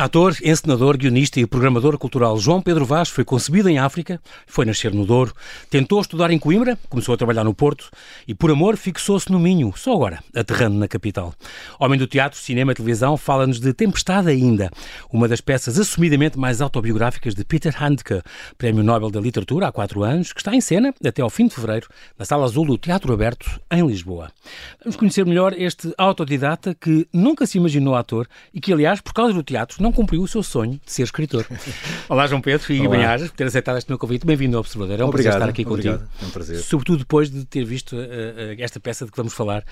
Ator, encenador, guionista e programador cultural João Pedro Vaz foi concebido em África, foi nascer no Douro, tentou estudar em Coimbra, começou a trabalhar no Porto e, por amor, fixou-se no Minho, só agora, aterrando na capital. Homem do teatro, cinema e televisão, fala-nos de Tempestade Ainda, uma das peças assumidamente mais autobiográficas de Peter Handke, Prémio Nobel da Literatura há quatro anos, que está em cena até ao fim de fevereiro, na Sala Azul do Teatro Aberto, em Lisboa. Vamos conhecer melhor este autodidata que nunca se imaginou ator e que, aliás, por causa do teatro, não cumpriu o seu sonho de ser escritor. Olá, João Pedro e Banhajas, por ter aceitado este meu convite. Bem-vindo ao Observador. É um obrigado, prazer estar aqui obrigado. contigo. É um prazer. Sobretudo depois de ter visto uh, esta peça de que vamos falar.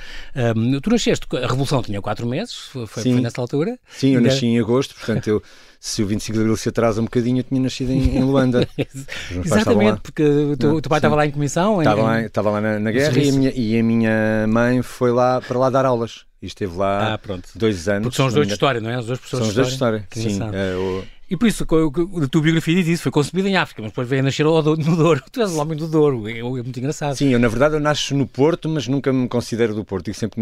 Um, tu nasceste, a Revolução tinha quatro meses, foi, foi nessa altura. Sim, eu nasci em agosto, portanto, eu, se o 25 de Abril se atrasa um bocadinho, eu tinha nascido em, em Luanda. Exatamente, porque o teu, o teu pai estava lá em comissão. Estava em- lá, estava lá na, na guerra e a, minha, e a minha mãe foi lá para lá dar aulas. E esteve lá Ah, dois anos. Porque são os dois não de história, não é? Os dois professores São os dois de história, Que sim. É, E por isso, co- a tua biografia diz isso, foi concebida em África, mas depois veio a nascer no Douro. Tu és o homem do Douro, é, é muito engraçado. Sim, eu na verdade eu nasço no Porto, mas nunca me considero do Porto. E sempre,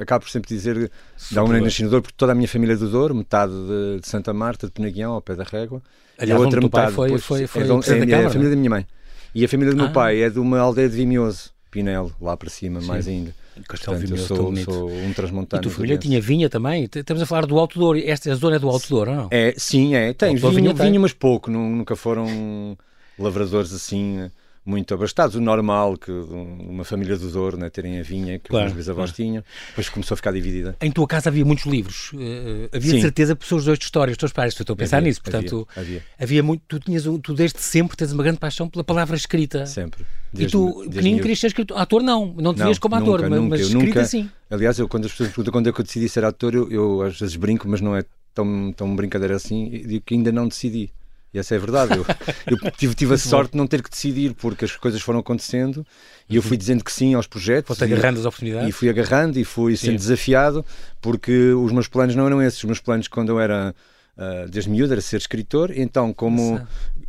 acabo por sempre dizer da onde nasci no Douro, porque toda a minha família é do Douro, metade de, de Santa Marta, de Penaguião, ao pé da Régua. Aliás, e a outra metade foi- depois foi- foi é, é da a Câmara, família da minha mãe. E a família do meu Ah. pai é de uma aldeia de Vimioso, Pinelo, lá para cima, mais ainda. Castelo Portanto, eu Vimioso, tão sou, sou um E transmontano. a tua família tinha vinha também? Estamos a falar do Alto Douro. Esta zona é do Alto Douro, ou não? É, sim, é. Tem vinho, vinho, mas pouco. nu- Nunca foram lavradores assim muito abastados. O normal que uma família do Douro né, terem a vinha que Claro, os meus bisavós tinham, depois começou a ficar dividida. Em tua casa havia muitos livros. eh, havia de Sim. certeza pessoas de história, os teus pais. Estou a pensar Havia, nisso. Portanto, havia, havia. muito. Tu, tinhas, tu desde sempre tens uma grande paixão pela palavra escrita. Sempre. E Desde- tu, desde pequenino, querias ser escritor. Ator, não. Não te Não, vias como ator, nunca, mas, mas escrita sim. Aliás, eu, quando as pessoas me perguntam quando é que eu decidi ser ator, eu, eu às vezes brinco, mas não é tão, tão brincadeira assim, e digo que ainda não decidi. E essa é a verdade. Eu, eu tive, tive a sorte de não ter que decidir, porque as coisas foram acontecendo e eu fui dizendo que sim aos projetos. Foste e- agarrando as oportunidades. E fui agarrando e fui Sim. sendo desafiado, porque os meus planos não eram esses. Os meus planos, quando eu era ah, desde miúdo, era ser escritor, então como.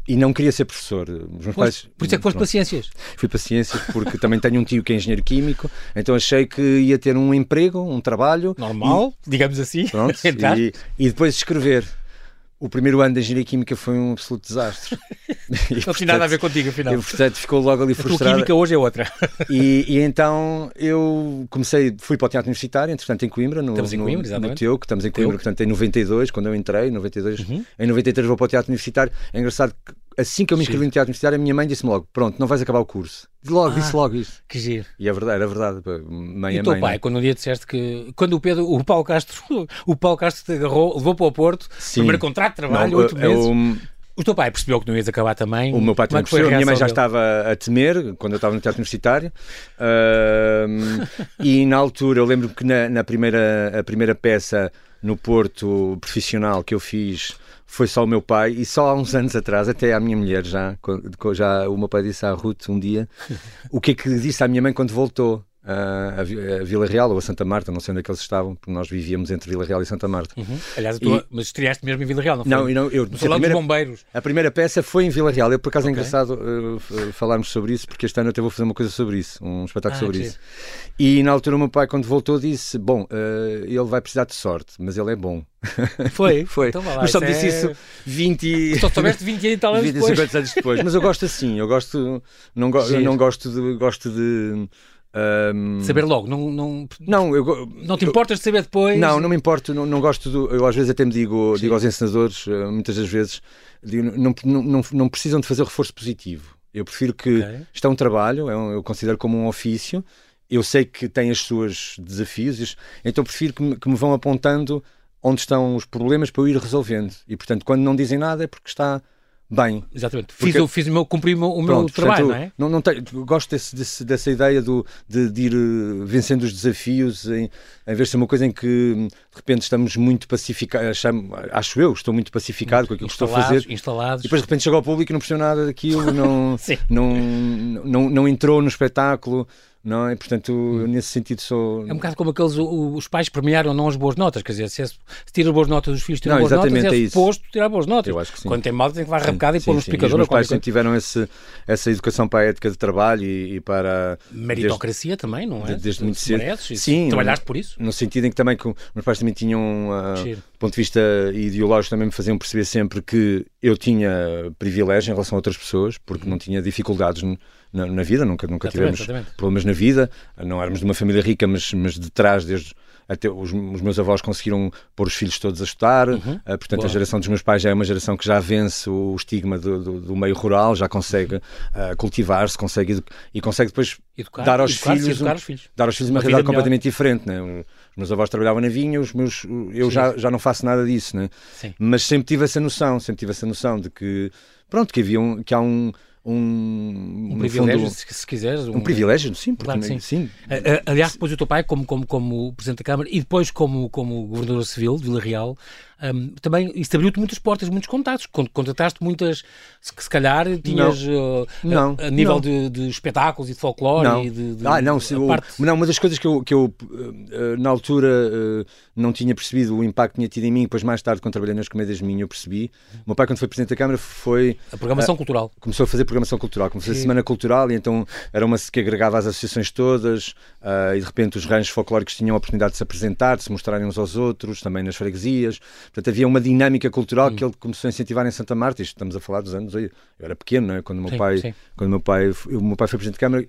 E não queria ser professor. Pois, pais. por isso é que foste para ciências. Fui para ciências porque também tenho um tio que é engenheiro químico, então achei que ia ter um emprego, um trabalho. Normal, digamos assim. E, pronto, e, e depois escrever. O primeiro ano da engenharia química foi um absoluto desastre. E, Não tinha nada a ver contigo, afinal. Eu, portanto, ficou logo ali a frustrado. química hoje é outra. E, e então eu comecei, fui para o Teatro Universitário, entretanto em Coimbra, no, Estamos em no, Coimbra, no exatamente. Teuco, estamos em Coimbra, Teuco. portanto em 92, quando eu entrei, 92, Uhum. em 93 vou para o Teatro Universitário. É engraçado que assim que eu me inscrevi no Teatro Universitário, a minha mãe disse-me logo: Pronto, não vais acabar o curso. Logo, Ah. disse logo isso. Que giro. E é verdade, era verdade. pá, Mãe E é o teu mãe. pai, não é? quando um dia disseste que. Quando o Pedro, o Paulo Castro, o Paulo Castro te agarrou, levou para o Porto, Sim. primeiro contrato de trabalho, oito é meses. o- O teu pai percebeu que não ias acabar também. O meu pai é também percebeu, a minha mãe já dele? estava a temer quando eu estava no teatro universitário. Ahm, e na altura, eu lembro que na, na primeira, a primeira peça no Porto profissional que eu fiz foi só o meu pai. E só há uns anos atrás, até à minha mulher, já, já o meu pai disse à Ruth um dia o que é que disse à minha mãe quando voltou. A, Vi- a Vila Real ou a Santa Marta, não sei onde é que eles estavam, porque nós vivíamos entre Vila Real e Santa Marta. Uhum. Aliás, a tua- mas estreaste mesmo em Vila Real, não foi? Não, e não, eu, No a Salão primeira- dos Bombeiros. a primeira peça foi em Vila Real. Eu, por acaso, Ok. é engraçado uh, falarmos sobre isso, porque este ano eu até vou fazer uma coisa sobre isso, um espetáculo Ah, sobre isso. E na altura, o meu pai, quando voltou, disse: Bom, uh, ele vai precisar de sorte, mas ele é bom. Foi? Foi. Então lá, mas só me disse é- isso 20. Só soubeste 20 e tal anos 20 e depois. 50 anos depois. Mas eu gosto assim, eu gosto. Não, go- não gosto de. Gosto de um, Saber logo, não, não, Não, eu, não te importas de saber depois? Não, não me importo, não, não gosto do. Eu às vezes até me digo, digo aos ensinadores, eh, muitas das vezes, digo, não, não, não, não precisam de fazer reforço positivo. Eu prefiro que. Ok. Isto é um trabalho, é um- eu considero como um ofício. Eu sei que tem os seus desafios, então prefiro que me, que me vão apontando onde estão os problemas para eu ir resolvendo. E portanto, quando não dizem nada é porque está bem. Exatamente. Fiz, Porque- o- fiz o meu, cumpri o meu, o meu Pronto, trabalho, portanto, não é? Não, não tenho- gosto desse- desse- dessa ideia do, de, de ir eh, vencendo os desafios, em, em vez de ser uma coisa em que hum, de repente estamos muito pacificados, acho eu, estou muito pacificado com aquilo que estou a fazer. instalados. E depois de repente chega ao público e não percebeu nada daquilo, não, não, não, não entrou no espetáculo, não é? Portanto, Hum. eu, nesse sentido sou. É um bocado como aqueles, os pais premiaram não as boas notas, quer dizer, se, é- se tira boas notas dos filhos, tira Não, boas notas, é é suposto tirar boas notas. Eu acho que sim. Quando tem mal tem que levar rabecada e pôr um Os explicador qualquer pais sempre tiveram esse, essa educação para a ética de trabalho e, e para. Meritocracia também, não é? desde Se- muito cedo. mereces, Sim, Trabalhaste por isso? No sentido em que também que os meus pais também tinham Giro. do ponto de vista ideológico, também me faziam perceber sempre que eu tinha privilégio em relação a outras pessoas, porque uhum. não tinha dificuldades na, na, vida, nunca, nunca tivemos exatamente. problemas na vida, não éramos de uma família rica, mas, mas de trás, desde até os, os, meus avós conseguiram pôr os filhos todos a estudar, uhum. uh, portanto Boa. a geração dos meus pais já é uma geração que já vence o estigma do, do, do meio rural, já consegue uh, cultivar-se, consegue e consegue depois educar, dar aos filhos, um, filhos, dar aos filhos uma, uma realidade completamente diferente, né? Os meus avós trabalhavam na vinha, os meus, eu já, já não faço nada disso, né? Mas sempre tive essa noção, sempre tive essa noção de que pronto, que havia um, que há um um, um privilégio, fundo, se, se quiseres. Um, um, privilégio, sim, porque claro, sim. sim. Aliás, depois o teu pai, como, como, como Presidente da Câmara e depois como, como Governador Civil de Vila Real, um, também isso abriu-te muitas portas, muitos contatos. Contrataste muitas, se, se calhar tinhas não. Uh, não. A, a, nível não. De, de, espetáculos e de folclore não. e de, de ah, não, se, o, parte... não, uma das coisas que eu, que eu uh, na altura não tinha percebido o impacto que tinha tido em mim, depois mais tarde, quando trabalhei nas comédias de mim, eu percebi. O meu pai, quando foi Presidente da Câmara, foi. A programação uh, cultural. Começou a fazer programação cultural, começou a Semana Cultural e então era uma que agregava as associações todas uh, e de repente os ranchos folclóricos tinham a oportunidade de se apresentar, de se mostrarem uns aos outros, também nas freguesias. Portanto, havia uma dinâmica cultural hum. que ele começou a incentivar em Santa Marta. Isto estamos a falar dos anos. Eu era pequeno, não é? Quando o meu sim, pai, sim. quando meu pai, o meu pai foi presidente de Câmara,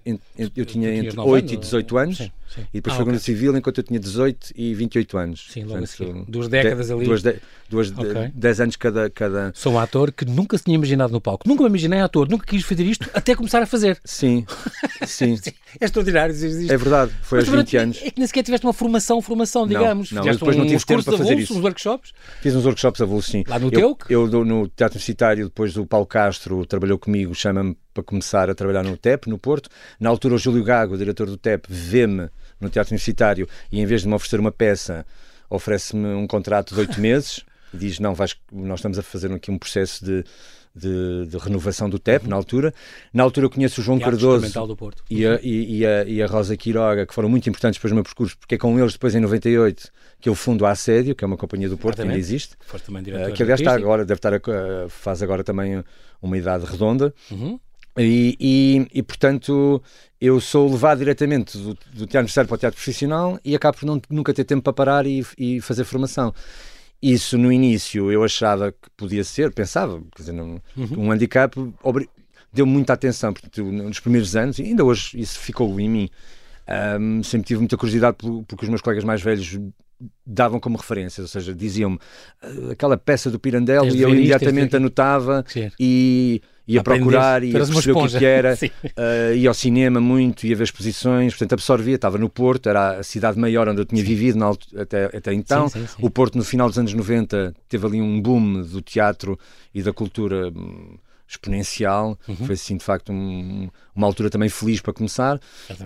eu tinha entre 8 e 18 anos. Sim, e depois ah, foi okay. civil enquanto eu tinha 18 e 28 anos. Sim, logo Portanto, Duas décadas de, ali. Duas, de, duas okay. dez anos cada, cada. Sou um ator que nunca se tinha imaginado no palco. Nunca me imaginei ator, nunca quis fazer isto até começar a fazer. Sim, sim. é extraordinário É verdade, foi Mas, aos 20 anos. É que nem sequer tiveste uma formação, formação, digamos. Não, não depois um, não tive tempo para fazer isso. uns workshops? Fiz uns workshops avulsos, sim. Lá no eu, teu? Eu, no Teatro Universitário, depois do Paulo Castro, trabalhou comigo, chama-me para começar a trabalhar no TEP, no Porto. Na altura, o Júlio Gago, o diretor do TEP, vê-me no Teatro Universitário e, em vez de me oferecer uma peça, oferece-me um contrato de oito meses e diz: Não, vais, nós estamos a fazer aqui um processo de. De, de, renovação do TEP, uhum. na altura. Na altura eu conheço o João Cardoso e a, e, a, e a Rosa Quiroga, que foram muito importantes para o meu percurso, porque é com eles depois em 98 que eu fundo a Assédio, que é uma companhia do Porto que ainda existe. Uh, que aliás está agora, deve estar a, faz agora também uma idade redonda. Uhum. E, e, e, portanto, eu sou levado diretamente do, do teatro universitário para o teatro profissional e acabo por não, nunca ter tempo para parar e, e, fazer formação. Isso no início eu achava que podia ser, pensava, quer dizer, não, uhum. um handicap deu muita atenção, portanto, nos primeiros anos, e ainda hoje isso ficou em mim. Um, sempre tive muita curiosidade porque os meus colegas mais velhos davam como referências, ou seja, diziam-me ah, aquela peça do Pirandello e eu imediatamente anotava e ia procurar, ia perceber o que, era, uh, ia ao cinema muito, ia ver exposições, portanto absorvia, estava no Porto, era a cidade maior onde eu tinha sim. vivido na, até, até então. Sim, sim, o Porto, no final dos anos 90, teve ali um boom do teatro e da cultura hum, exponencial. Uhum. Foi assim, de facto, um, uma altura também feliz para começar.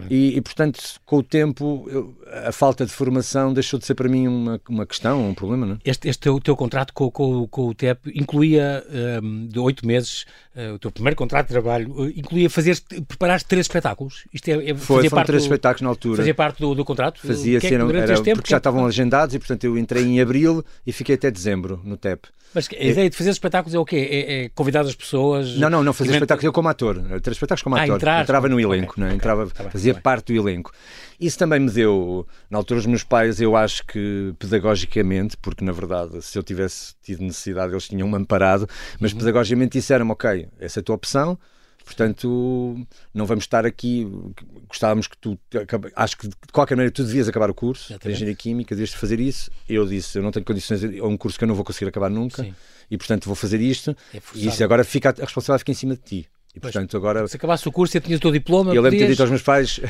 E, e, portanto, com o tempo, eu, a falta de formação deixou de ser para mim uma, uma questão, um problema. Não é? Este, este teu, teu contrato com, com, com o TEP incluía um, de oito meses, uh, o teu primeiro contrato de trabalho, uh, incluía fazer, preparar três espetáculos. Isto é, é Foi, foram três do, espetáculos na altura. Fazia parte do, do contrato? Fazia, que é era, era, tempo, porque já estavam agendados e, portanto, eu entrei em abril e fiquei até dezembro no TEP. Mas a ideia de fazer espetáculos é o quê? É, é convidar as pessoas? Não, não, não fazer espetáculos eu como ator. Três espetáculos como ah, ator. Entrar... Entrava no elenco, okay, né? Entrava, okay, tá fazia tá parte do elenco. Isso também me deu, na altura, os meus pais, eu acho que pedagogicamente, porque na verdade, se eu tivesse tido necessidade, eles tinham-me amparado, mas uhum. pedagogicamente disseram-me: ok, essa é a tua opção, Portanto, não vamos estar aqui. Gostávamos que tu. Acho que de qualquer maneira tu devias acabar o curso de Engenharia Química, devias fazer isso. Eu disse: eu não tenho condições. É um curso que eu não vou conseguir acabar nunca. Sim. E portanto vou fazer isto. É e isso agora fica, a responsabilidade fica em cima de ti. E pois, portanto agora. Se acabasse o curso e tinhas o teu diploma. Eu lembro de ter dito aos meus pais: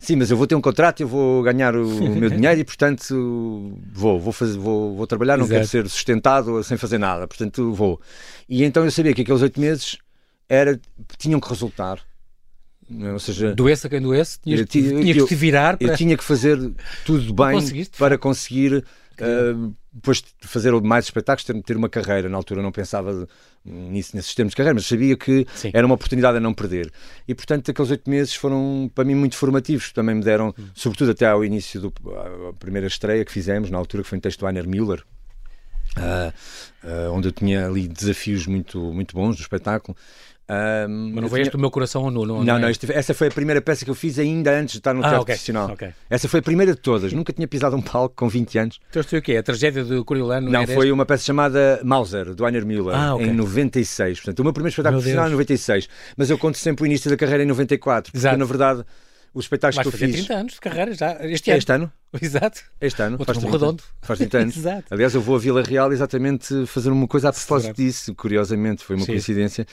sim, mas eu vou ter um contrato, eu vou ganhar o meu dinheiro e portanto vou, vou, fazer, vou, vou trabalhar, não Exato. quero ser sustentado sem fazer nada, portanto vou. E então eu sabia que aqueles oito meses era, tinham que resultar. Ou seja, doença quem doesse, tinha, tinha que te virar. Para... Eu tinha que fazer tudo bem para conseguir uh, depois fazer mais espetáculos, ter, ter, uma carreira. Na altura não pensava nisso, nesses termos de carreira, mas sabia que Sim. era uma oportunidade a não perder. E portanto, aqueles oito meses foram para mim muito formativos. Também me deram, hum. sobretudo até ao início da primeira estreia que fizemos, na altura, que foi um texto do Einer Müller. Uh, uh, onde eu tinha ali desafios muito, muito bons do espetáculo Um, Mas não foi este o meu coração ou nu? Não, não, não este, essa foi a primeira peça que eu fiz ainda antes de estar no ah, teatro okay, profissional. Okay. Essa foi a primeira de todas. Nunca tinha pisado um palco com 20 anos. Então foi o quê? A tragédia do Coriolano? Não, foi uma peça chamada Mauser, do Einer Müller, ah, okay. em 96. Portanto, o meu primeiro espetáculo profissional é em 96. Mas eu conto sempre o início da carreira em 94. Porque, Exato. na verdade, os espetáculos que eu fiz. 30 anos de carreira já, este ano. Este ano? Exato. Este ano. Outro faz 30, redondo. Faz 30 anos. Exato. Aliás, eu vou a Vila Real exatamente fazer uma coisa a propósito disso, curiosamente, foi uma Sim. coincidência.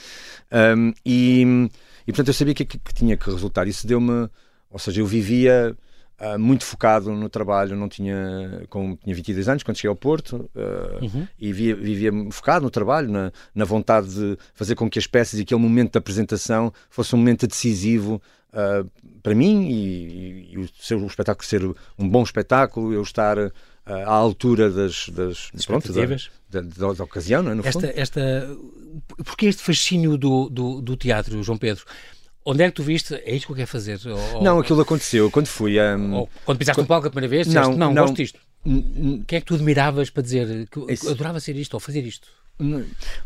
Um, e, e portanto eu sabia que, que, que tinha que resultar. Isso deu-me. Ou seja, eu vivia. Uh, muito focado no trabalho, não tinha, com, tinha 22 anos quando cheguei ao Porto uh, uhum. e vivia, vivia, focado no trabalho, na, na, vontade de fazer com que as peças e aquele momento da apresentação fosse um momento decisivo uh, para mim e, e, o, ser, o espetáculo ser um bom espetáculo, eu estar à altura das, das, pronto, da, da, da, ocasião, não é? No esta, fundo. esta, porque este fascínio do, do, do, teatro, João Pedro? Onde é que tu viste? É isto que eu quero fazer? Ou, não, aquilo aconteceu quando fui. Um, quando pisaste quando... no palco a primeira vez, disseste, não, não, não gosto disto. Quem é que tu admiravas para dizer que Esse... adorava ser isto ou fazer isto?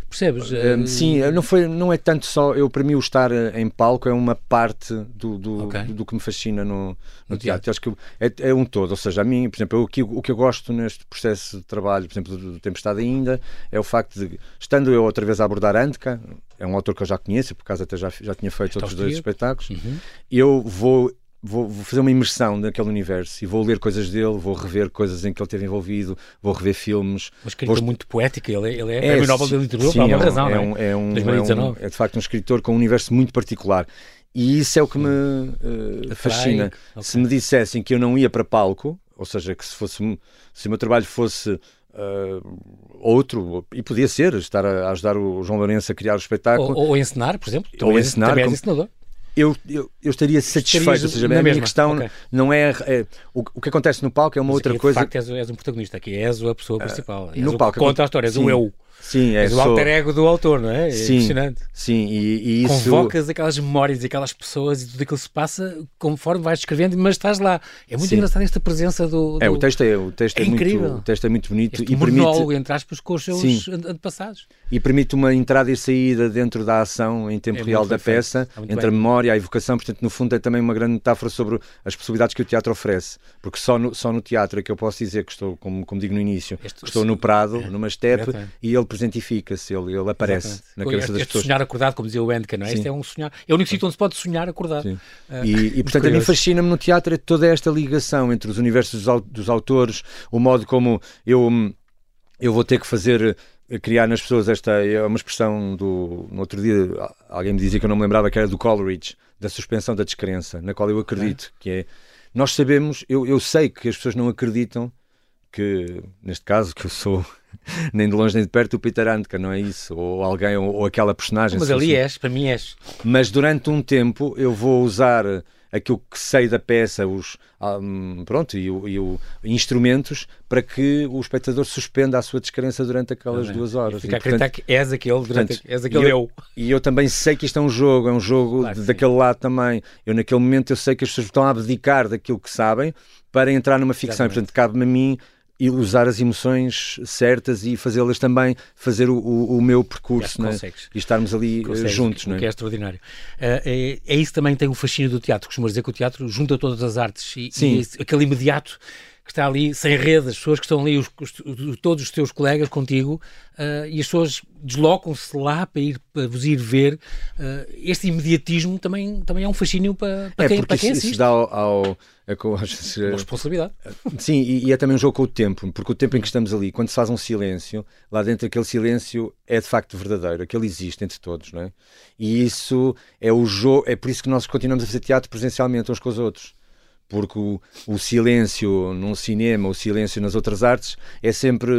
Percebes? Um, sim, não, foi, não é tanto só. Eu, para mim, o estar em palco é uma parte do, do, okay. do, do que me fascina no, no, no teatro. teatro. Acho que é, é, um todo. Ou seja, a mim, por exemplo, eu, o, que, o que eu gosto neste processo de trabalho, por exemplo, do Tempestade ainda, é o facto de, estando eu outra vez a abordar Antka, é um autor que eu já conheço, por acaso até já, já tinha feito outros dois espetáculos, uhum. eu vou Vou, vou, fazer uma imersão naquele universo e vou ler coisas dele, vou rever coisas em que ele esteve envolvido, vou rever filmes. Uma escrita vou... muito poética, ele é, ele é, é Nobel de Literatura por alguma é razão, é um, é, um, é, um, é, de facto um escritor com um universo muito particular. E isso é o que me uh, fascina. Okay. Se me dissessem que eu não ia para palco, ou seja, que se fosse se o meu trabalho fosse uh, outro, e podia ser, estar a, ajudar o João Lourenço a criar o espetáculo. Ou, ou ensinar, por exemplo. Ou ensinar. Também como... eu, eu, eu estaria satisfeito. Ou seja, a minha mesma. questão okay. não é, é o, o, que acontece no palco é uma outra aqui, coisa. De facto, és, és um protagonista aqui, és a pessoa ah, principal. Uh, no palco, conta a história, és sim. o eu. Sim, é, és o alter ego do autor, não é? é sim, impressionante. Sim, e, e isso... Convocas aquelas memórias e aquelas pessoas e tudo aquilo que se passa conforme vais escrevendo, mas estás lá. É muito sim. engraçado esta presença do, do... É, o texto é, o texto é, é incrível. Muito, o texto é muito bonito este e monólogo, permite... entre aspas, com os seus sim. antepassados. E permite uma entrada e saída dentro da ação em tempo é real da peça, é entre bem. a memória e a evocação, portanto, no fundo é também uma grande metáfora sobre as possibilidades que o teatro oferece, porque só no, só no teatro é que eu posso dizer que estou, como, como digo no início, este, estou no prado, é. numa estepe, e ele presentifica-se ele, ele aparece Exatamente. na cabeça este, das pessoas. sonhar acordado, como dizia o Endka, não é? Sim. Este é um sonhar. É o único sítio onde se pode sonhar acordado. Uh, e, e, portanto, a mim fascina-me no teatro é toda esta ligação entre os universos dos, dos autores, o modo como eu, eu vou ter que fazer eh, criar nas pessoas esta é uma expressão do no outro dia alguém me dizia que eu não me lembrava que era do Coleridge da suspensão da descrença na qual eu acredito é. que é nós sabemos eu, eu sei que as pessoas não acreditam que neste caso que eu sou nem de longe nem de perto o Peter Handke, não é isso? Ou alguém, ou, ou aquela personagem. Mas ali és, para mim és. Mas durante um tempo eu vou usar aquilo que sei da peça, os um, pronto, e, o, e o, instrumentos para que o espectador suspenda a sua descrença durante aquelas ah, duas horas. Fica a acreditar que és aquele, durante, portanto, és aquele eu, eu, E eu também sei que isto é um jogo, é um jogo claro, daquele lado também. Eu naquele momento eu sei que as pessoas estão a abdicar daquilo que sabem para entrar numa ficção. E, portanto, cabe-me a mim e usar as emoções certas e fazê-las também fazer o, o, o meu percurso né? e estarmos ali eh, consegues, juntos. O não é? que é extraordinário. Uh, é, é, isso também tem o fascínio do teatro. Costumo dizer que o teatro junta todas as artes e, Sim. e aquele imediato que está ali sem rede, as pessoas que estão ali, os, os, todos os teus colegas contigo, uh, e as pessoas deslocam-se lá para, ir, para vos ir ver. Uh, este imediatismo também, também é um fascínio para, para é, quem, para quem isso, assiste. Isso dá ao, ao é Uma responsabilidade. Sim, e, e, é também um jogo com o tempo, porque o tempo em que estamos ali, quando se faz um silêncio, lá dentro aquele silêncio é de facto verdadeiro, aquele existe entre todos, não é? E isso é o jogo, é por isso que nós continuamos a fazer teatro presencialmente uns com os outros porque o, o, silêncio num cinema, o silêncio nas outras artes é sempre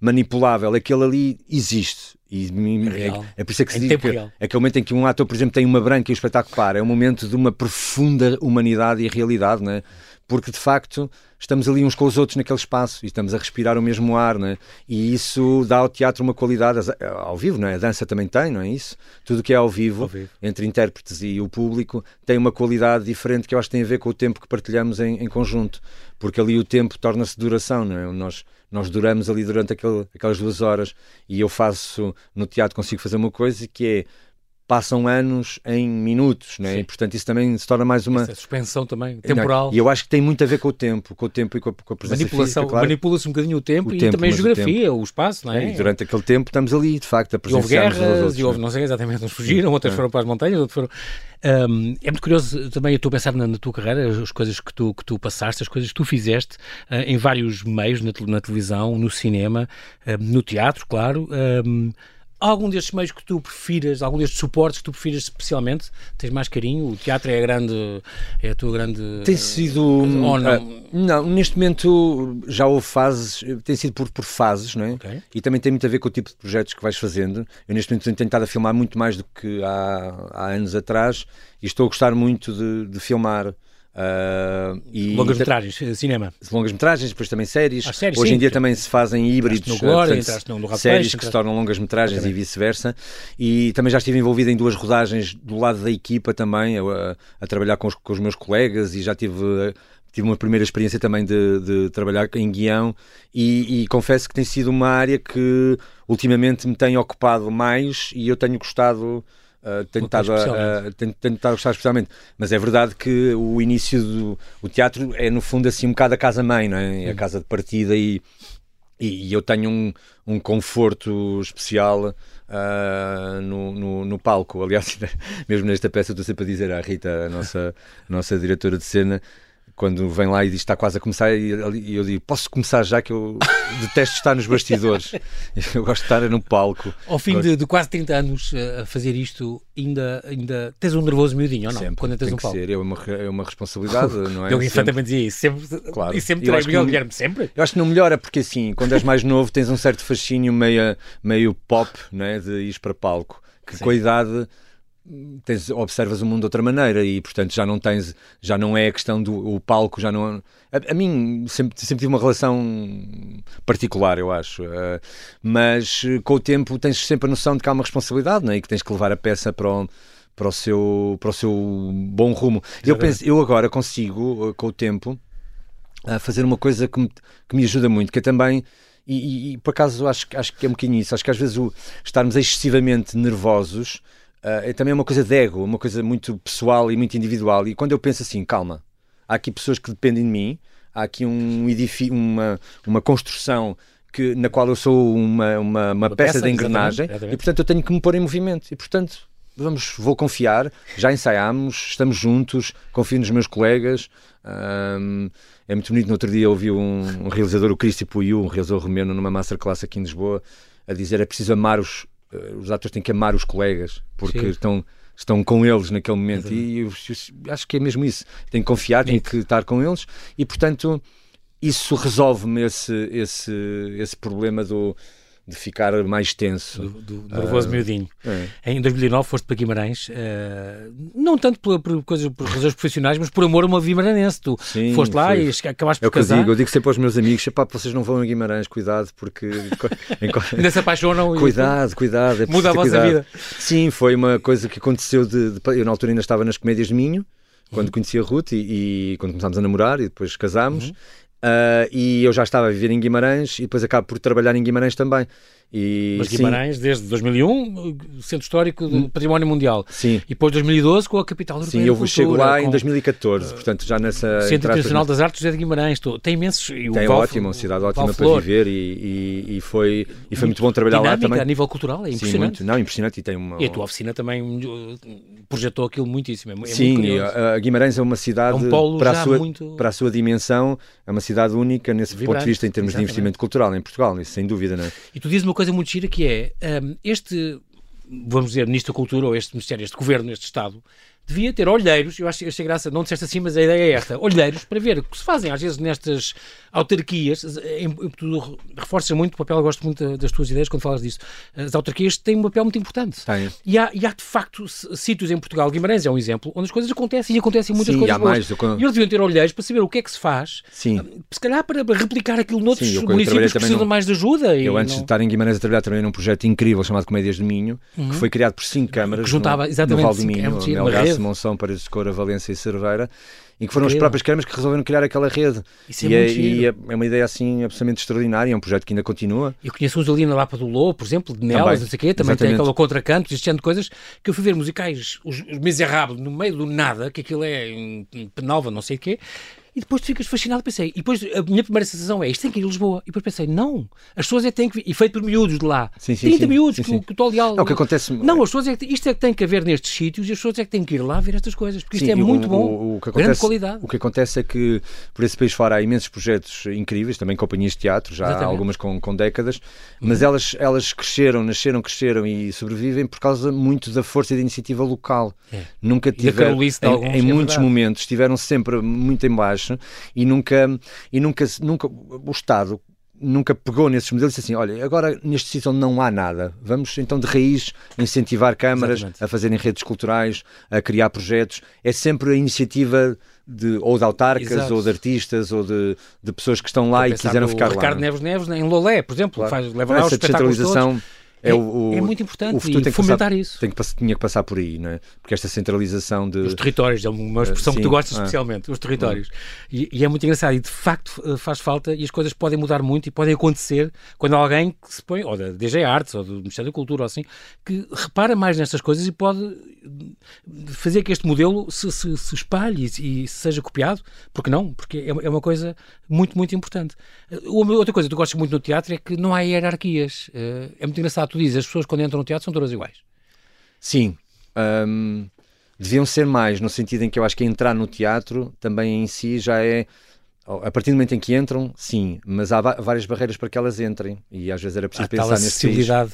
manipulável. Aquele ali existe. E é, é, é, por isso é que se diz que real. aquele momento em que um ator, por exemplo, tem uma branca e o espetáculo para, é um momento de uma profunda humanidade e realidade, não é? Porque de facto estamos ali uns com os outros naquele espaço e estamos a respirar o mesmo ar, não é? E isso dá ao teatro uma qualidade ao vivo, não é? A dança também tem, não é isso? Tudo que é ao vivo, ao vivo, entre intérpretes e o público, tem uma qualidade diferente que eu acho que tem a ver com o tempo que partilhamos em, em conjunto, porque ali o tempo torna-se duração, não é? Nós nós duramos ali durante aquele, aquelas duas horas e eu faço no teatro consigo fazer uma coisa que é passam anos em minutos, né? e portanto isso também se torna mais uma... Essa suspensão também, temporal. Não, e eu acho que tem muito a ver com o tempo, com o tempo e com a, com a presença Manipulação, claro. Manipula-se um bocadinho o tempo O e tempo, também a mas o geografia, o, espaço, não é? E durante aquele tempo estamos ali, de facto, a E houve presenciarmos uns aos guerras, outros, e houve, não sei exatamente, uns fugiram, outras É. foram para as montanhas, outras foram... Hum, é muito curioso também, eu estou a pensar na, na tua carreira, as coisas que tu, que tu passaste, as coisas que tu fizeste ah, em vários meios, na, na televisão, no cinema, ah, no teatro, claro. Hum, algum destes meios que tu prefiras, algum destes suportes que tu prefiras especialmente? Tens mais carinho? O teatro é a grande, é a tua grande... Tem sido. Ou não? ah, não, neste momento já houve fases, tem sido por, por fases, não é? Ok. E também tem muito a ver com o tipo de projetos que vais fazendo. Eu neste momento tenho tentado a filmar muito mais do que há, há anos atrás e estou a gostar muito de, de filmar. Ah, e Longas-metragens, eh, cinema. longas metragens, depois também séries. As séries, Hoje sim. em dia também se fazem híbridos, Glória, eh, entraste no- no Rato séries que se tornam longas metragens e vice-versa. E também já estive envolvido em duas rodagens do lado da equipa também, a, a- a trabalhar com os, com os meus colegas e já tive. eh, Tive uma primeira experiência também de, de trabalhar em guião e, e confesso que tem sido uma área que ultimamente me tem ocupado mais e eu tenho gostado, uh, tenho, Uma coisa estado a- especialmente. a- tenho, tenho estado a gostar especialmente. Mas é verdade que o início do o teatro é no fundo assim um bocado a casa-mãe, não é? É a casa de partida e, e, eu tenho um, um conforto especial ah, no, no, no palco. Aliás, mesmo nesta peça, estou sempre a dizer à Rita, a nossa, a nossa diretora de cena, quando vem lá e diz está quase a começar, e eu digo posso começar já que eu detesto estar nos bastidores. Eu gosto de estar no palco. Ao fim de, de quase 30 anos eh, a fazer isto, ainda, ainda tens um nervoso miudinho ou não? Sempre, Quando entras tem um que palco. ser, é uma, é uma responsabilidade, não é? Eu exatamente dizia isso. Sempre, Claro. E sempre que Miguel Guilherme, sempre. Eu acho que não melhora porque assim, quando és mais novo tens um certo fascínio meio, meio pop, não é? de ir para palco, que com a idade tens, observas o mundo de outra maneira e portanto já não tens, já não é a questão do o palco, já não a, a mim sempre, sempre tive uma relação particular, eu acho, eh, mas com o tempo tens sempre a noção de que há uma responsabilidade não é? e que tens que levar a peça para o, para o, seu, para o seu bom rumo. Eu, penso, eu agora consigo, eh, com o tempo, a fazer uma coisa que me, que me ajuda muito, que é também, e, e- e, por acaso acho, que- acho que é um bocadinho isso, acho que às vezes o estarmos excessivamente nervosos é também uma coisa de ego, uma coisa muito pessoal e muito individual. E quando eu penso assim, calma, há aqui pessoas que dependem de mim, há aqui um edifício, uma, uma construção que, na qual eu sou uma, uma, uma peça, peça, de engrenagem exatamente, exatamente. e portanto eu tenho que me pôr em movimento. E portanto vamos, vou confiar, já ensaiámos, estamos juntos, confio nos meus colegas. É muito bonito. No outro dia ouvi um, um realizador, o Cristi Puiu, um realizador romeno, numa masterclass aqui em Lisboa, a dizer é preciso amar os, os atores têm que amar os colegas porque Sim. estão estão com eles naquele momento. E eu, eu acho que é mesmo isso. Tem que confiar, tem que estar com eles. E portanto isso resolve-me esse, esse, esse problema do, de ficar mais tenso Do, do nervoso miudinho. É. Em 2009 foste para Guimarães, eh, não tanto por, por, coisas, por razões profissionais, mas por amor a uma vimaranense. Tu Sim, foste lá foi. e acabaste É por o que eu casar. digo, eu digo sempre aos meus amigos: "Epá, vocês não vão a Guimarães, cuidado, porque. Ainda se apaixonam e- cuidado, cuidado. é Muda a vossa cuidado. vida. Sim, foi uma coisa que aconteceu. De, de- eu na altura ainda estava nas comédias de Minho, Uhum. quando conheci a Ruth e, e quando começámos a namorar e depois casámos. Uhum. Ah, e eu já estava a viver em Guimarães e depois acabo por trabalhar em Guimarães também. E, Mas sim, Guimarães, desde 2001, Centro Histórico do Património Mundial. Sim. E depois 2012 com a Capital Europeia Sim, eu Cultura, chego lá em com 2014, portanto já nessa. Centro Internacional das Artes José de Guimarães. Tem imensos... e o Tem Val- ótimo, uma cidade ótima para viver e, e, e foi, e foi muito bom trabalhar lá Dinâmica também. a nível cultural, é Sim, impressionante. muito. Não, impressionante e tem uma. E a tua oficina também uh, projetou aquilo muitíssimo. É, é Sim, a Guimarães é uma cidade É um polo para, já a sua, muito- para a sua dimensão, é uma cidade única nesse ponto Vibrante, de vista em termos exatamente. de investimento cultural em Portugal, isso sem dúvida, não é? E tu dizes uma coisa muito gira que é hum, este, vamos dizer, Ministro da Cultura ou este Ministério, este Governo, este Estado, devia ter olheiros, eu acho achei graça, não disseste assim, mas a ideia é esta, olheiros para ver o que se fazem às vezes nestas autarquias, em, tu reforças muito o papel, eu gosto muito das tuas ideias quando falas disso, as autarquias têm um papel muito importante. Tem. E há, e há de facto sítios em Portugal, Guimarães é um exemplo, onde as coisas acontecem e acontecem muitas Sim, coisas há boas. mais que- E eles deviam ter olheiros para saber o que é que se faz, Sim. se calhar para replicar aquilo noutros Sim, municípios que precisam num- mais de ajuda. Eu antes não- de estar em Guimarães a trabalhar também num projeto incrível chamado Comédias de Minho, que foi criado por cinco câmaras Que juntava, no, exatamente, no Val do cinco- Minho, rede. Monção, Paredes de Coura, Valência e Cerveira. e que foram as Incrível. próprias câmaras que resolveram criar aquela rede. Isso é e, é, e é, é uma ideia assim absolutamente extraordinária, é um projeto que ainda continua. Eu conheço uns ali na Lapa do Lô, por exemplo, de Nelas, Também, não sei o quê, também tem exatamente. aquele contracanto, este de coisas, que eu fui ver musicais, os, os Miseráveis, no meio do nada, que aquilo é em, em Penalva, não sei o quê, e depois tu ficas fascinado, pensei, e depois a minha primeira sensação é, isto tem que ir a Lisboa, e depois pensei, não, as pessoas é que têm que vir, e feito por miúdos de lá, Sim, sim, 30 sim, miúdos sim, que, sim. o- que o Tolial... Não, o que acontece- Não, as pessoas é que, isto é que tem que haver nestes sítios, e as pessoas é que têm que ir lá ver estas coisas, porque isto é o- muito o- bom, o, que grande acontece, qualidade. O que acontece é que por esse país fora há imensos projetos incríveis, também companhias de teatro, já há Exatamente. Uhum. algumas com, com décadas, mas elas, elas cresceram, nasceram, cresceram e sobrevivem por causa muito da força e da iniciativa local. É. Nunca tiveram, em, em é muitos momentos, estiveram sempre muito em baixo e nunca, e nunca, nunca o Estado nunca pegou nesses modelos e disse assim, olha, agora neste sítio onde não há nada, vamos então de raiz incentivar câmaras Exatamente. a fazerem redes culturais, a criar projetos. É sempre a iniciativa de, ou de autarcas, Exato. ou de artistas, ou de, de pessoas que estão lá e quiseram ficar Ricardo lá. Neves Neves em Lolé, por exemplo, faz, leva lá os Essa espetáculos todos. É, É- o, é muito importante o futuro tem que fomentar passar, isso. Tem que, tinha que passar por aí, não é? Porque esta centralização de. Os territórios, é uma expressão que tu sim, gostas ah. especialmente, os territórios. E, e é muito engraçado e de facto eh, faz falta e as coisas podem mudar muito e podem acontecer quando alguém que se põe, ou da DG Artes, ou do Ministério da Cultura, ou assim, que repara mais nestas coisas e pode eh, fazer que este modelo se, se, se espalhe e, e seja copiado, porque não? Porque é, uma- é uma coisa muito, muito importante. Eh, Uma outra coisa que tu gostas muito no teatro é que não há hierarquias. É muito engraçado, tu dizes, as pessoas quando entram no teatro são todas iguais. Sim. hum, deviam ser mais, no sentido em que eu acho que entrar no teatro também em si já é. A partir do momento em que entram, sim, mas há várias barreiras para que elas entrem e às vezes era preciso Há pensar nesse país. acessibilidade.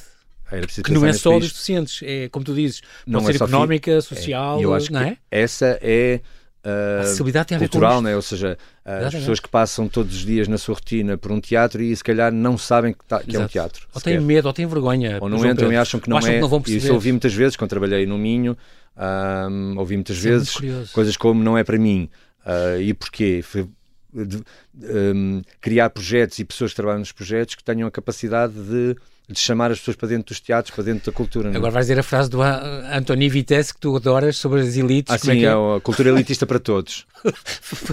Era preciso que não é só país. dos deficientes, é como tu dizes, Não pode é ser só fi- económica, social, E eu acho não que é? essa é uh, acessibilidade tem a ver com cultural, isto. né? ou seja, as Exatamente. pessoas que passam todos os dias na sua rotina por um teatro e se calhar não sabem que, tá- que é um teatro. Ou têm medo, ou têm vergonha. ou não entram e acham que não acham é. que não vão perceber. isso eu ouvi muitas vezes quando trabalhei no Minho, ahm, ouvi muitas Isso é vezes coisas como não é para mim. Ah, e porquê? Foi de- ahm, criar projetos e pessoas que trabalham nos projetos que tenham a capacidade de, de chamar as pessoas para dentro dos teatros, para dentro da cultura. não é? Agora vais dizer a frase do A- Anthony Vitesse que tu adoras sobre as elites. Ah, é sim, que é? é a cultura elitista para todos.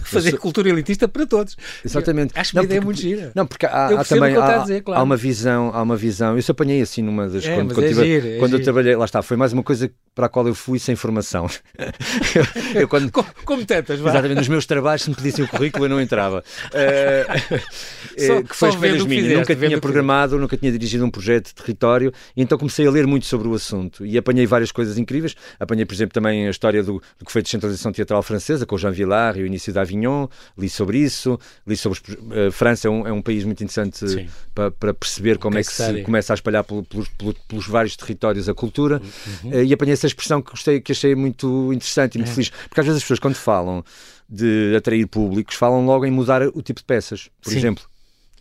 Fazer cultura elitista para todos. Exatamente. Acho uma Não, ideia porque- muito gira. Não, porque há, Eu há também há, dizer, claro. há uma visão, há uma visão. Eu só apanhei assim numa das É, quando, quando, é tive- giro, é quando eu trabalhei, lá está, foi mais uma coisa para a qual eu fui sem formação. eu, eu quando Como, como tantas, vá. Exatamente, nos meus trabalhos, se me pedissem o currículo, eu não entrava. Eh, eh, Só- que foi só vendo minhas. fizeste, Nunca tinha programado, nunca tinha dirigido um projeto de território, e então comecei a ler muito sobre o assunto. E apanhei várias coisas incríveis. Apanhei, por exemplo, também a história do, do que foi a descentralização teatral francesa, com o Jean Villard e o início da Avignon. Li sobre isso. Li sobre. os eh, França é um, é um país muito interessante para, para perceber como é que se começa a espalhar pelo- pelos, pelo- pelos vários territórios a cultura. Uhum. Eh, E apanhei essa expressão que gostei, que achei muito interessante e muito É. feliz. Porque às vezes as pessoas, quando falam de atrair públicos, falam logo em mudar o tipo de peças. Por Sim. exemplo,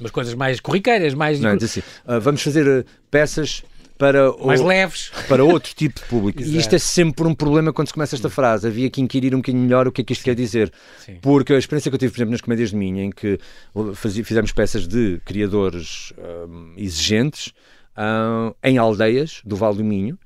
Umas coisas mais corriqueiras, mais, não assim, "Ah, vamos fazer eh, peças para, o- mais leves. para outro tipo de público. E isto é sempre um problema quando se começa esta frase. Havia que inquirir um bocadinho melhor o que é que isto quer dizer. Sim. Porque a experiência que eu tive, por exemplo, nas comédias de Minha, em que fizemos peças de criadores hum, exigentes hum, em aldeias do Vale do Minho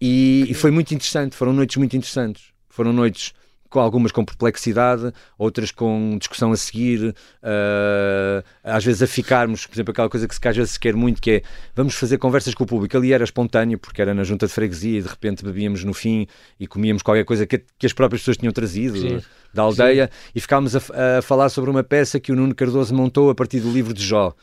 e, e foi muito interessante. Foram noites muito interessantes. Foram noites com algumas com perplexidade, outras com discussão a seguir, uh, às vezes a ficarmos, por exemplo, aquela coisa que se às vezes se quer muito, que é vamos fazer conversas com o público. Ali era espontâneo, porque era na junta de freguesia e de repente bebíamos no fim e comíamos qualquer coisa que, que as próprias pessoas tinham trazido Sim. da aldeia e ficámos a, a falar sobre uma peça que o Nuno Cardoso montou a partir do livro de Jó.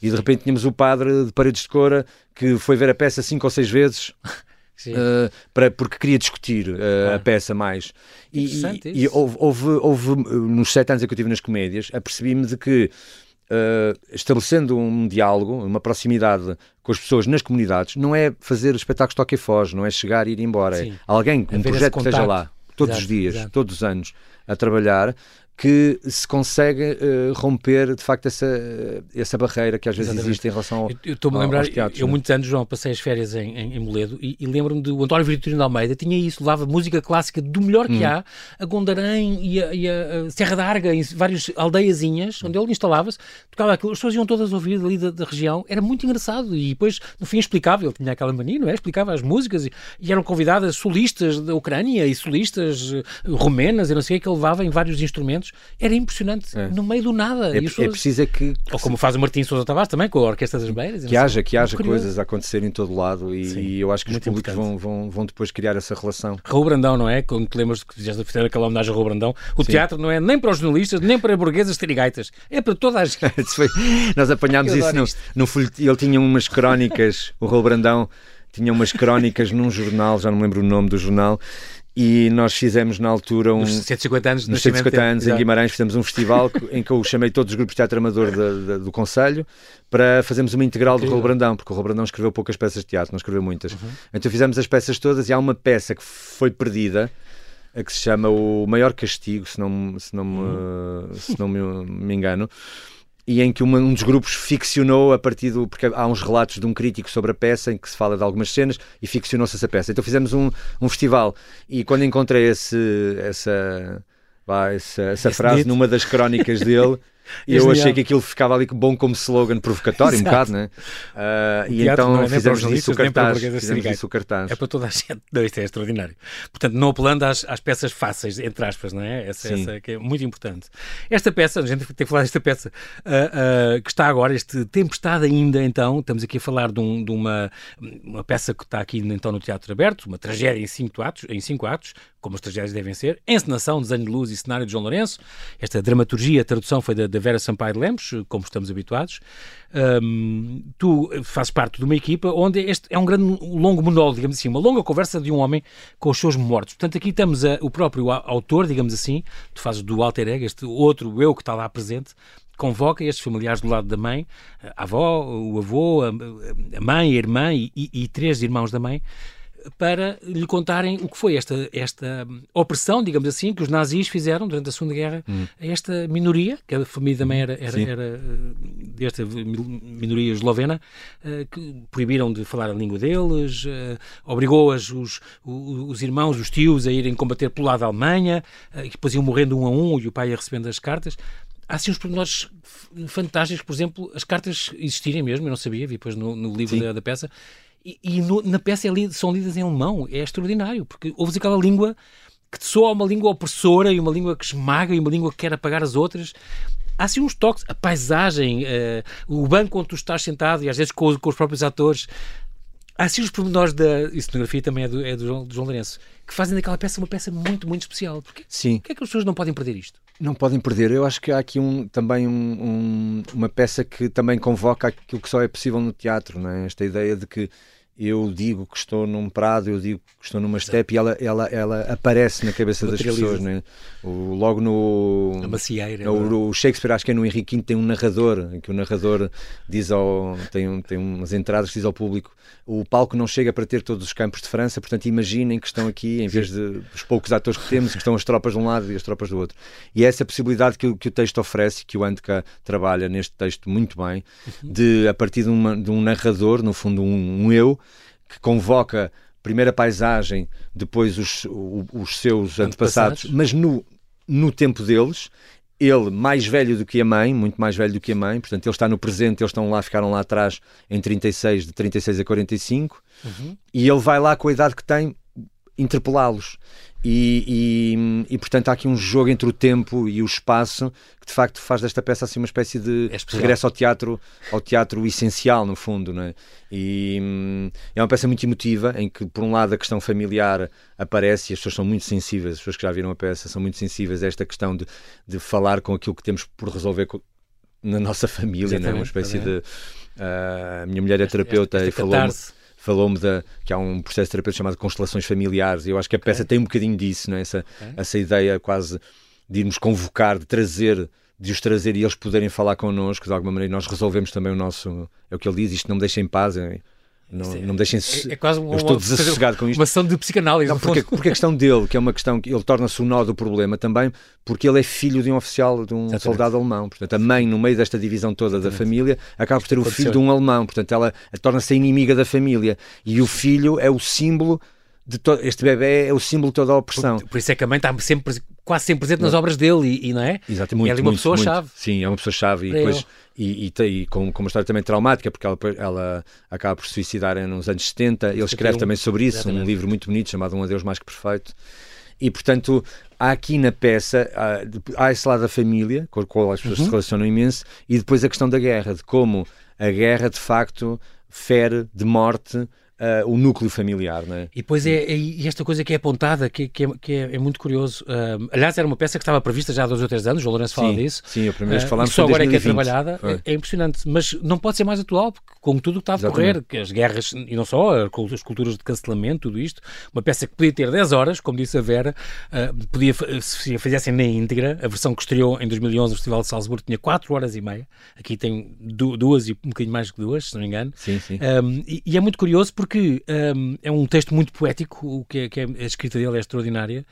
E de repente tínhamos o padre de Paredes de Cora que foi ver a peça cinco ou seis vezes Sim. Uh, para, porque queria discutir uh, a peça mais. E, e, e houve, houve, houve, nos sete anos que eu estive nas comédias, apercebi-me de que, uh, estabelecendo um diálogo, uma proximidade com as pessoas nas comunidades, não é fazer espetáculos toque e foge, não é chegar e ir embora. Sim. É alguém, um projeto que esteja lá, todos Exato, os dias, exato. todos os anos, a trabalhar. Que se consegue uh, romper de facto essa, essa barreira que às vezes Exatamente. existe em relação ao, eu estou-me a lembrar, teatros, eu né? muitos anos, João, passei as férias em, em, em Moledo e, e lembro-me do António Vitorino de Almeida, tinha isso, levava música clássica do melhor que hum. há, a Gondarém e a, e a Serra da Arga, em várias aldeiazinhas, onde ele instalava-se, tocava aquilo, as pessoas iam todas ouvir ali da, da, região, era muito engraçado e depois, no fim, explicava, ele tinha aquela mania, não é? Explicava as músicas e, e eram convidadas solistas da Ucrânia e solistas uh, romenas e não sei o que, que ele levava em vários instrumentos, era impressionante, é. no meio do nada. É, pessoas... é preciso é que... Ou como faz o Martim Sousa Tavares também, com a Orquestra das Beiras. Que haja, que haja coisas a acontecer em todo lado e, e eu acho que os públicos vão, vão, vão depois criar essa relação. Raul Brandão, não é? Quando te lembras que já fizeram aquela homenagem a Raul Brandão, o Sim. teatro não é nem para os jornalistas, nem para burguesas terigaitas, é para toda a gente. Nós apanhámos isso no, no folhetim, ele tinha umas crónicas, o Raul Brandão tinha umas crónicas num jornal, já não me lembro o nome do jornal, e nós fizemos na altura um. Nos 150 anos, nos 150 anos em Guimarães, fizemos um festival em que eu chamei todos os grupos de teatro amador de, de, do Conselho para fazermos uma integral do Raul Brandão, porque o Raul Brandão escreveu poucas peças de teatro, não escreveu muitas. Uhum. Então fizemos as peças todas e há uma peça que foi perdida que se chama O Maior Castigo, se não, se não, me, uhum. se não me, me engano e em que uma, um dos grupos ficcionou a partir do. porque há uns relatos de um crítico sobre a peça em que se fala de algumas cenas e ficcionou-se essa peça. Então fizemos um, um festival e quando encontrei esse, essa, vá, essa, essa frase dito. numa das crónicas dele. E eu achei que aquilo ficava ali bom como slogan provocatório, um bocado, né? Uh, e então é fizemos isso o cartaz. Fizemos isso o cartaz. É para toda a gente. Não, isto é extraordinário. Portanto, não apelando às, às peças fáceis, entre aspas, não é? Essa, essa que é muito importante. Esta peça, a gente tem que falar desta peça, uh, uh, que está agora, este Tempestade ainda, então, estamos aqui a falar de, um, de uma, uma peça que está aqui então no Teatro Aberto, uma tragédia em cinco atos, em cinco atos como as tragédias devem ser, encenação, desenho de luz e cenário de João Lourenço. Esta dramaturgia, a tradução foi da, da Vera Sampaio de Lemos, como estamos habituados. Um, tu fazes parte de uma equipa onde este é um grande longo monólogo, digamos assim, uma longa conversa de um homem com os seus mortos. Portanto, aqui estamos a, o próprio autor, digamos assim, tu fazes do alter ego, este outro eu que está lá presente, convoca estes familiares do lado da mãe, a avó, o avô, a, mãe, a irmã e, e, e três irmãos da mãe, para lhe contarem o que foi esta, esta opressão, digamos assim, que os nazis fizeram durante a Segunda Guerra hum. a esta minoria, que a família também era, era, era eh, desta minoria eslovena, eh, que proibiram de falar a língua deles, eh, obrigou os, os, os irmãos, os tios, a irem combater pelo lado da Alemanha, e depois iam morrendo um a um e o pai ia recebendo as cartas. Há assim uns pormenores fantásticos, por exemplo, as cartas existirem mesmo, eu não sabia, vi depois no, no livro da, da, peça, e, e no, na peça é são lidas em alemão. É extraordinário, porque ouves aquela língua que soa uma língua opressora e uma língua que esmaga e uma língua que quer apagar as outras. Há assim uns toques, a paisagem, uh, o banco onde tu estás sentado e às vezes com, com os próprios atores. Há assim os pormenores da. E cenografia também é do, é do, João, do João Lourenço, que fazem daquela peça uma peça muito, muito especial. Porque, Sim. Porquê é que as pessoas não podem perder isto? Não podem perder. Eu acho que há aqui um, também um, um, uma peça que também convoca aquilo que só é possível no teatro, não é? esta ideia de que eu digo que estou num prado, eu digo que estou numa estepe e ela, ela, ela aparece na cabeça das pessoas. Né? O, logo no. A macieira. No, o Shakespeare, acho que é no Henrique V, tem um narrador, em que o narrador diz ao. tem, um, tem umas entradas que diz ao público: o palco não chega para ter todos os campos de França, portanto imaginem que estão aqui, em vez de os poucos atores que temos, que estão as tropas de um lado e as tropas do outro. E é essa possibilidade que, que o texto oferece, que o Antka trabalha neste texto muito bem, uhum. de a partir de, uma, de um narrador, no fundo um, um eu que convoca primeiro a paisagem, depois os, os seus antepassados, mas no, no tempo deles, ele mais velho do que a mãe, muito mais velho do que a mãe, portanto ele está no presente, eles estão lá, ficaram lá atrás em 36, de 36 a 45, uhum. e ele vai lá com a idade que tem interpelá-los. E, e, e, portanto há aqui um jogo entre o tempo e o espaço que de facto faz desta peça assim uma espécie de é regresso ao teatro ao teatro essencial no fundo não é? e hum, é uma peça muito emotiva em que por um lado a questão familiar aparece e as pessoas são muito sensíveis as pessoas que já viram a peça são muito sensíveis a esta questão de, de falar com aquilo que temos por resolver na nossa família não é? uma espécie de uh, a minha mulher é terapeuta esta, esta e falou falou-me que há um processo terapêutico chamado constelações familiares e eu acho que a peça okay. tem um bocadinho disso, não é? essa, okay. essa ideia quase de irmos convocar, de trazer de os trazer e eles poderem falar connosco de alguma maneira nós resolvemos também o nosso é o que ele diz, isto não me deixa em paz é, Não, é, não me deixem. É, é quase um, eu estou desassossegado com isto. Uma ação de psicanálise. Não, porque, porque a questão dele, que é uma questão que ele torna-se o nó do problema também, porque ele é filho de um oficial, de um Exatamente. soldado alemão. Portanto, a mãe, no meio desta divisão toda Exatamente. da família, acaba por ter o filho de um alemão. Portanto, ela torna-se a inimiga da família. E o filho é o símbolo este bebê é o símbolo de toda a opressão. Por, por, isso é que a mãe está sempre, quase sempre presente nas obras dele, e, e não é? Exato, muito, é ali uma pessoa-chave. Sim, é uma pessoa-chave. E depois e, e, e com, com, uma história também traumática, porque ela, ela acaba por se suicidar nos anos 70. Ele escreve também sobre isso, Exatamente. um livro muito bonito chamado Um Adeus Mais Que Perfeito. E, portanto, há aqui na peça, há, há esse lado da família, com o qual as pessoas uhum. se relacionam imenso, e depois a questão da guerra, de como a guerra, de facto, fere de morte Uh, o núcleo familiar, não é? E depois é, é esta coisa que é apontada, que, que, é, que é, é, muito curioso. Uh, aliás, era uma peça que estava prevista já há dois ou três anos, o Lourenço fala disso. Sim, a primeira vez que falámos uh, só agora é que é trabalhada, é, é, impressionante. Mas não pode ser mais atual, porque com tudo o que está a decorrer, que as guerras, e não só, as culturas de cancelamento, tudo isto, uma peça que podia ter 10 horas, como disse a Vera, podia, se a fizessem na íntegra, a versão que estreou em 2011 no Festival de Salzburgo tinha 4 horas e meia, aqui tem duas e um bocadinho mais que duas, se não me engano. Sim, sim. Um, e, e, é muito curioso porque um, é um texto muito poético, o que é, que é, a escrita dele é extraordinária.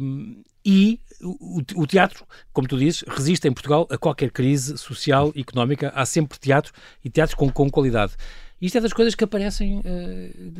Um, e o, o, teatro, como tu dizes, resiste em Portugal a qualquer crise social e económica. Há sempre teatro e teatros com, com qualidade. Isto é das coisas que aparecem, uh,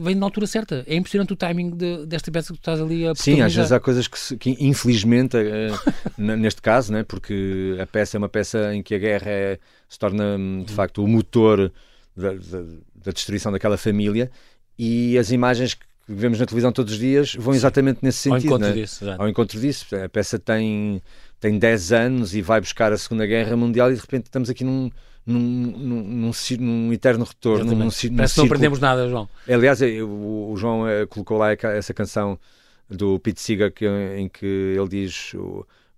vem na altura certa. É impressionante o timing de, desta peça que tu estás ali a Sim, às vezes há coisas que, se, que infelizmente, uh, neste caso, né, porque a peça é uma peça em que a guerra é, se torna, de facto, o motor da, da, da destruição daquela família e as imagens que vemos na televisão todos os dias vão exatamente nesse sentido. Ao encontro né? disso. Já. Ao encontro disso. A peça tem, tem 10 anos e vai buscar a Segunda Guerra Mundial e de repente estamos aqui num, num, num, num, num eterno retorno. Num, num, Parece que não aprendemos nada, João. Aliás, o, o João eh, colocou lá essa canção do Pete Seeger que, em que ele diz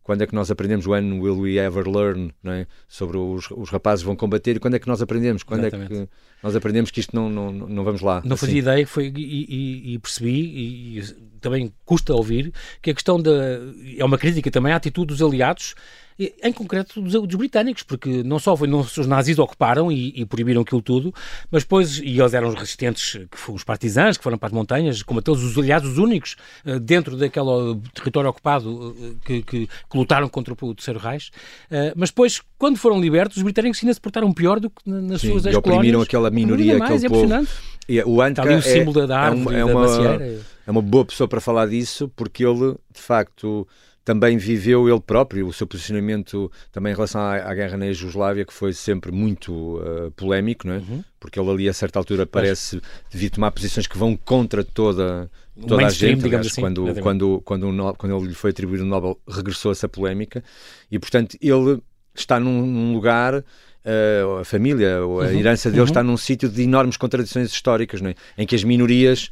quando é que nós aprendemos When will we ever learn não é? sobre os, os rapazes vão combater e quando é que nós aprendemos quando Exatamente. é que nós aprendemos que isto não, não, não vamos lá não assim. fazia ideia foi, e, e, e percebi e, e, também custa ouvir que a questão da é uma crítica também à atitude dos aliados em concreto dos, dos britânicos, porque não só foi, não, os nazis ocuparam e, e, proibiram aquilo tudo, mas depois, e eles eram os resistentes, que foram os partisãs, que foram para as montanhas, como aqueles os aliados os únicos uh, dentro daquele território ocupado uh, que, que, que, lutaram contra o Terceiro Reich, mas depois, quando foram libertos, os britânicos ainda se portaram pior do que nas Sim, suas ex-colónias. oprimiram aquela minoria, mais, aquele é povo. E o Anka Está ali o símbolo é, da árvore, é, uma, é, uma, é uma boa pessoa para falar disso, porque ele, de facto também viveu ele próprio o seu posicionamento também em relação à, à guerra na Jugoslávia, que foi sempre muito uh, polémico, não é? Uhum. porque ele ali a certa altura parece devia tomar posições que vão contra toda, toda a gente. Aliás, assim, quando, quando, quando, quando ele lhe foi atribuído o Nobel, regressou essa polémica e, portanto, ele está num, num lugar. Uh, a família, a uhum. herança dele uhum. está num sítio de enormes contradições históricas, é? em que as minorias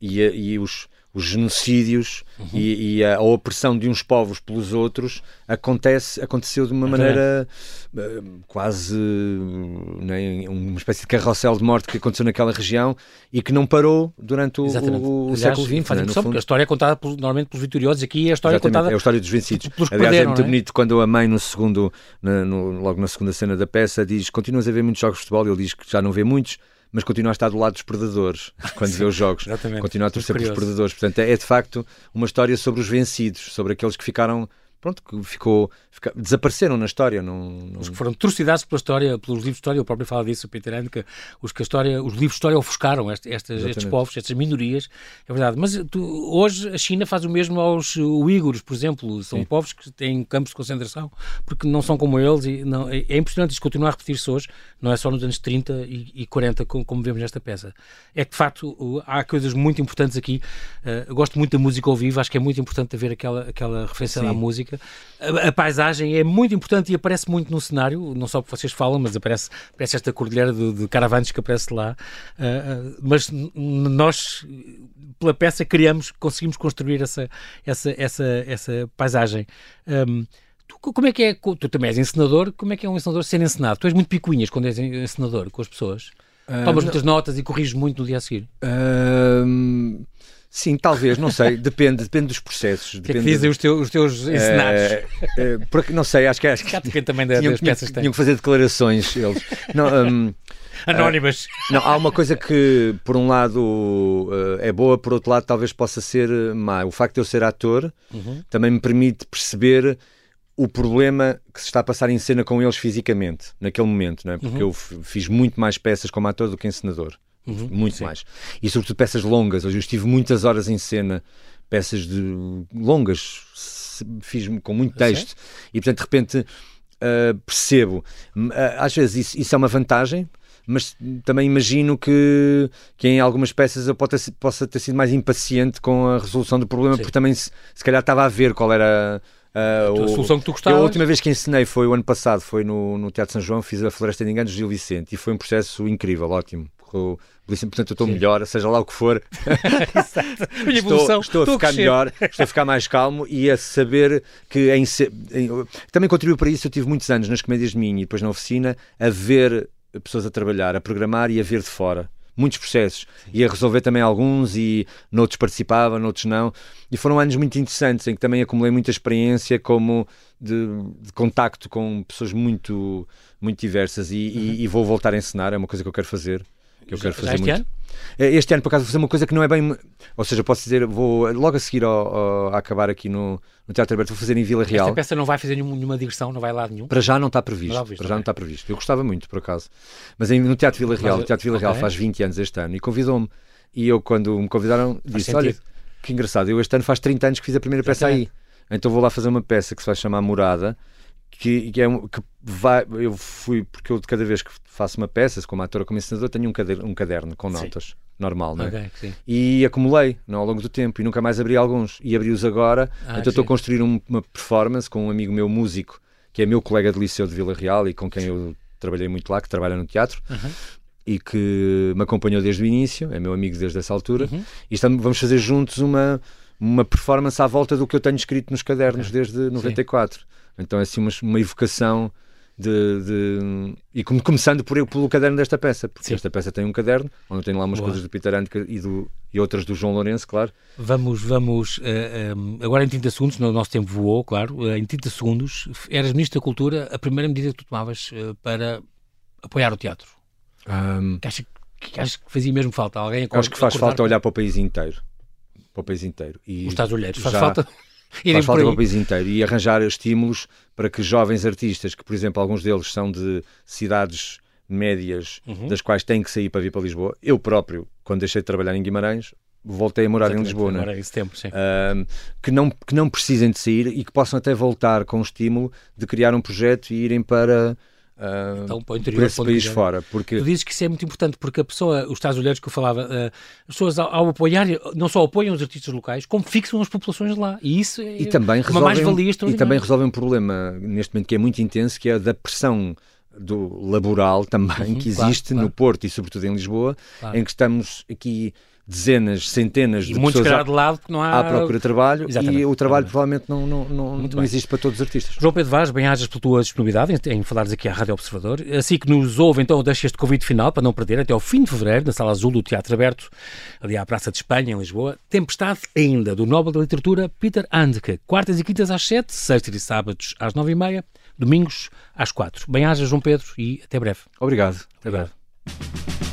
e, e os, os genocídios uhum. e, e a, opressão de uns povos pelos outros acontece, aconteceu de uma é maneira uh, quase né, uma espécie de carrossel de morte que aconteceu naquela região e que não parou durante o, o, o século XX. Faz né, a história é contada por, normalmente pelos vitoriosos, aqui é a história Exatamente, contada é a história dos vencidos. Aliás, é muito é? bonito quando a mãe, no segundo, na, no, logo na segunda cena da peça, diz: Continuas a ver muitos jogos de futebol? Ele diz que já não vê muitos mas continua a estar do lado dos predadores quando vê os jogos. Exatamente. Continua a torcer pelos predadores. Portanto, é, é de facto uma história sobre os vencidos, sobre aqueles que ficaram pronto, que ficou, fica, desapareceram na história. Não, não... Os que foram trucidados pela história, pelos livros de história, o próprio fala disso, o Peter Handke, os que a história, os livros de história ofuscaram este, estas, estes povos, estas minorias, é verdade. Mas tu, hoje a China faz o mesmo aos uigures, por exemplo, são Sim. povos que têm campos de concentração, porque não são como eles, e não, é, é impressionante isto continuar a repetir-se hoje, não é só nos anos 30 e, e 40, como, como, vemos nesta peça. É que, de facto, há coisas muito importantes aqui. Uh, gosto muito da música ao vivo, acho que é muito importante haver aquela, aquela referência Sim. à música A, a, paisagem é muito importante e aparece muito no cenário, não só porque vocês falam, mas aparece, aparece esta cordilheira de, de que aparece lá. Uh, uh, mas nós, pela peça, criamos, conseguimos construir essa, essa, essa, essa paisagem. Um, Tu, como é que é? Tu também és encenador, como é que é um encenador ser encenado? Tu és muito picuinhas quando és encenador com as pessoas? Uh, Tomas não. muitas notas e corriges muito no dia a seguir? Uh, Sim, talvez, não sei, depende, depende dos processos. O que é que dizem os teus, os teus encenados? É, é, porque, não sei, acho que, acho que depende também das tinham, peças tinham, tinham que fazer declarações eles. Não, um, Anónimas. Uh, não, há uma coisa que, por um lado, uh, é boa, por outro lado, talvez possa ser má. O facto de eu ser ator uhum. também me permite perceber o problema que se está a passar em cena com eles fisicamente, naquele momento, não é? Porque uhum. eu fiz muito mais peças como ator do que encenador. Uhum, muito sim. mais. E sobretudo peças longas. Hoje eu estive muitas horas em cena, peças de longas, fiz com muito texto. E portanto, de repente, uh, percebo. Uh, às vezes isso, isso, é uma vantagem, mas também imagino que, que em algumas peças eu possa, possa ter sido mais impaciente com a resolução do problema, sim. porque também se, se calhar estava a ver qual era. Uh, a, solução que tu gostavas. a última vez que ensinei foi o ano passado, foi no, no Teatro São João, fiz a Floresta de Enganos de Gil Vicente e foi um processo incrível, ótimo. Correu portanto eu estou melhor, seja lá o que for. estou, estou a ficar a melhor, estou a ficar mais calmo e a saber que em, em, também contribuiu para isso. Eu tive muitos anos nas comédias de mim e depois na oficina a ver pessoas a trabalhar, a programar e a ver de fora muitos processos e a resolver também alguns e noutros participava, noutros não. E foram anos muito interessantes em que também acumulei muita experiência como de, de contacto com pessoas muito, muito diversas e, uhum. e, e, vou voltar a ensinar, é uma coisa que eu quero fazer que eu quero fazer este muito. Ano? É, este ano, por acaso, vou fazer uma coisa que não é bem. Ou seja, posso dizer, vou logo a seguir ao, ao a acabar aqui no, no Teatro Aberto, vou fazer em Vila Real. Esta peça não vai fazer nenhuma digressão, não vai lá nenhum? Para já não está previsto. Não visto, para já não está previsto. Eu gostava muito, por acaso. Mas em, no Teatro Vila Real, Mas, o Teatro Vila Real okay. faz 20 anos este ano e convidou-me. E eu, quando me convidaram, faz disse: sentido. Olha, que engraçado, eu este ano faz 30 anos que fiz a primeira peça aí. Então vou lá fazer uma peça que se vai chamar Morada que, que, é, que vai, eu fui, porque eu de cada vez que faço uma peça, como ator ou como ensinador, tenho um caderno, um caderno com notas. Sim. Normal, não é? Okay, e acumulei não, ao longo do tempo e nunca mais abri alguns. E abri-os agora. Ah, então estou a construir um, uma performance com um amigo meu músico, que é meu colega de liceu de Vila Real e com quem eu trabalhei muito lá, que trabalha no teatro. Uhum e que me acompanhou desde o início, é meu amigo desde essa altura, uhum. e estamos, vamos fazer juntos uma, uma performance à volta do que eu tenho escrito nos cadernos desde 94. Sim. Então é assim uma, uma evocação de, de, e começando por, pelo caderno desta peça, porque Sim. esta peça tem um caderno onde eu tenho lá umas Boa. coisas do Peter Handke e, do, e outras do João Lourenço, claro. Vamos, vamos uh, eh, um, eh, agora em 30 segundos, no nosso tempo voou, claro, uh, em 30 segundos, eras Ministro da Cultura, a primeira medida que tu tomavas uh, para apoiar o teatro? Um, que, acha, que acha que fazia mesmo falta? Alguém acho que faz falta olhar para o país inteiro. Para o país inteiro. E Os Estados Unidos, faz já, falta? Faz falta para o país inteiro e arranjar estímulos para que jovens artistas, que por exemplo alguns deles são de cidades médias, uhum. das quais têm que sair para vir para Lisboa. Eu próprio, quando deixei de trabalhar em Guimarães, voltei a morar Exatamente, em Lisboa, né? esse tempo, sim. Uh, que, não, que não precisem de sair e que possam até voltar com o estímulo de criar um projeto e irem para Uh, então, para o interior, por esse país fora. Porque... Tu dizes que isso é muito importante, porque a pessoa, os Estados Unidos que eu falava, uh, as pessoas ao, ao, apoiar, não só apoiam os artistas locais, como fixam as populações lá. E isso é e também uma mais-valia E também resolvem um problema, neste momento, que é muito intenso, que é a da pressão do laboral também, uhum, que existe claro, claro. no Porto e sobretudo em Lisboa, claro. em que estamos aqui dezenas, centenas e de pessoas à, de lado não há... à procura de trabalho Exatamente. e o trabalho provavelmente não, não, não, não existe para todos os artistas. João Pedro Vaz, bem-ajas pela tua disponibilidade em, em falares aqui à Rádio Observador. Assim que nos ouve, então, deixo este convite final para não perder até ao fim de fevereiro, na Sala Azul do Teatro Aberto, ali à Praça de Espanha, em Lisboa. Tempestade ainda, do Nobel da Literatura Peter Handke. Quartas e quintas às sete, sextas e sábados às nove e meia, domingos às quatro. Bem-ajas, João Pedro, e até breve. Obrigado. Até breve.